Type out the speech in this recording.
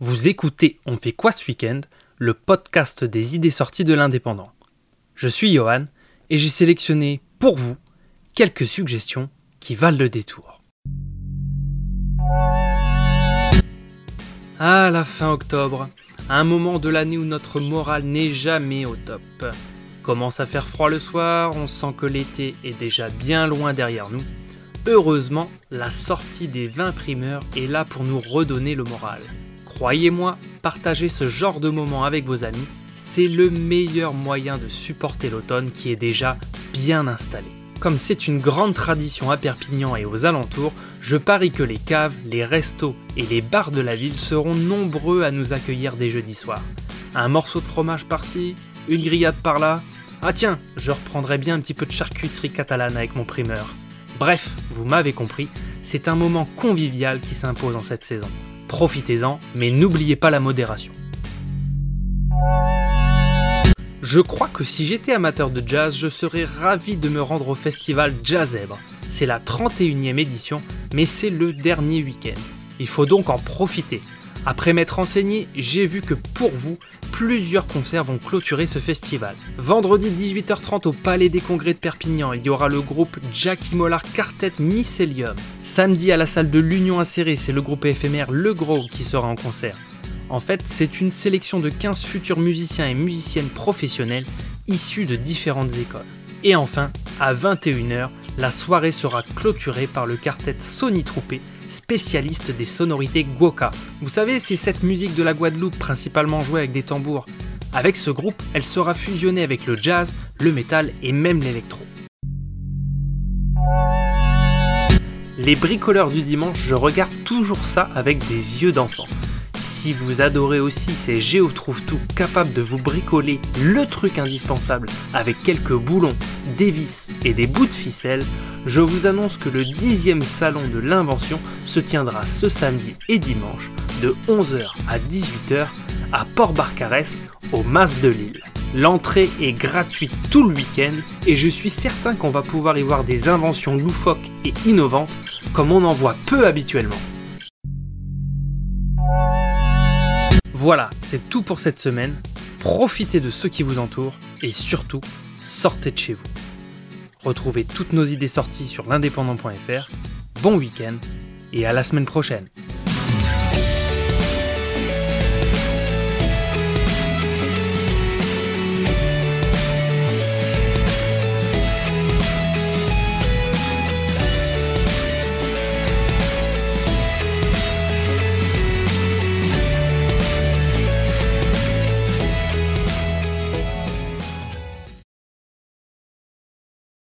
Vous écoutez On fait quoi ce week-end Le podcast des idées sorties de l'indépendant. Je suis Johan et j'ai sélectionné pour vous quelques suggestions qui valent le détour. À la fin octobre, un moment de l'année où notre morale n'est jamais au top. Commence à faire froid le soir, on sent que l'été est déjà bien loin derrière nous. Heureusement, la sortie des 20 primeurs est là pour nous redonner le moral. Croyez-moi, partager ce genre de moment avec vos amis, c'est le meilleur moyen de supporter l'automne qui est déjà bien installé. Comme c'est une grande tradition à Perpignan et aux alentours, je parie que les caves, les restos et les bars de la ville seront nombreux à nous accueillir dès jeudi soir. Un morceau de fromage par-ci, une grillade par-là. Ah tiens, je reprendrai bien un petit peu de charcuterie catalane avec mon primeur. Bref, vous m'avez compris, c'est un moment convivial qui s'impose en cette saison. Profitez-en, mais n'oubliez pas la modération. Je crois que si j'étais amateur de jazz, je serais ravi de me rendre au festival Jazzèbre. C'est la 31e édition, mais c'est le dernier week-end. Il faut donc en profiter. Après m'être renseigné, j'ai vu que pour vous, plusieurs concerts vont clôturer ce festival. Vendredi 18h30 au Palais des Congrès de Perpignan, il y aura le groupe Jackie Mollard Quartet Mycelium. Samedi à la salle de l'Union Insérée, c'est le groupe éphémère Le Gros qui sera en concert. En fait, c'est une sélection de 15 futurs musiciens et musiciennes professionnels issus de différentes écoles. Et enfin, à 21h, la soirée sera clôturée par le quartet Sony Troupé spécialiste des sonorités Guoka. Vous savez, c'est cette musique de la Guadeloupe principalement jouée avec des tambours. Avec ce groupe, elle sera fusionnée avec le jazz, le métal et même l'électro. Les bricoleurs du dimanche, je regarde toujours ça avec des yeux d'enfant. Si vous adorez aussi ces géotrouve-tout capables de vous bricoler le truc indispensable avec quelques boulons, des vis et des bouts de ficelle, je vous annonce que le 10e salon de l'invention se tiendra ce samedi et dimanche de 11h à 18h à Port-Barcarès au Mas de Lille. L'entrée est gratuite tout le week-end et je suis certain qu'on va pouvoir y voir des inventions loufoques et innovantes comme on en voit peu habituellement. Voilà, c'est tout pour cette semaine. Profitez de ceux qui vous entourent et surtout, sortez de chez vous. Retrouvez toutes nos idées sorties sur l'indépendant.fr. Bon week-end et à la semaine prochaine.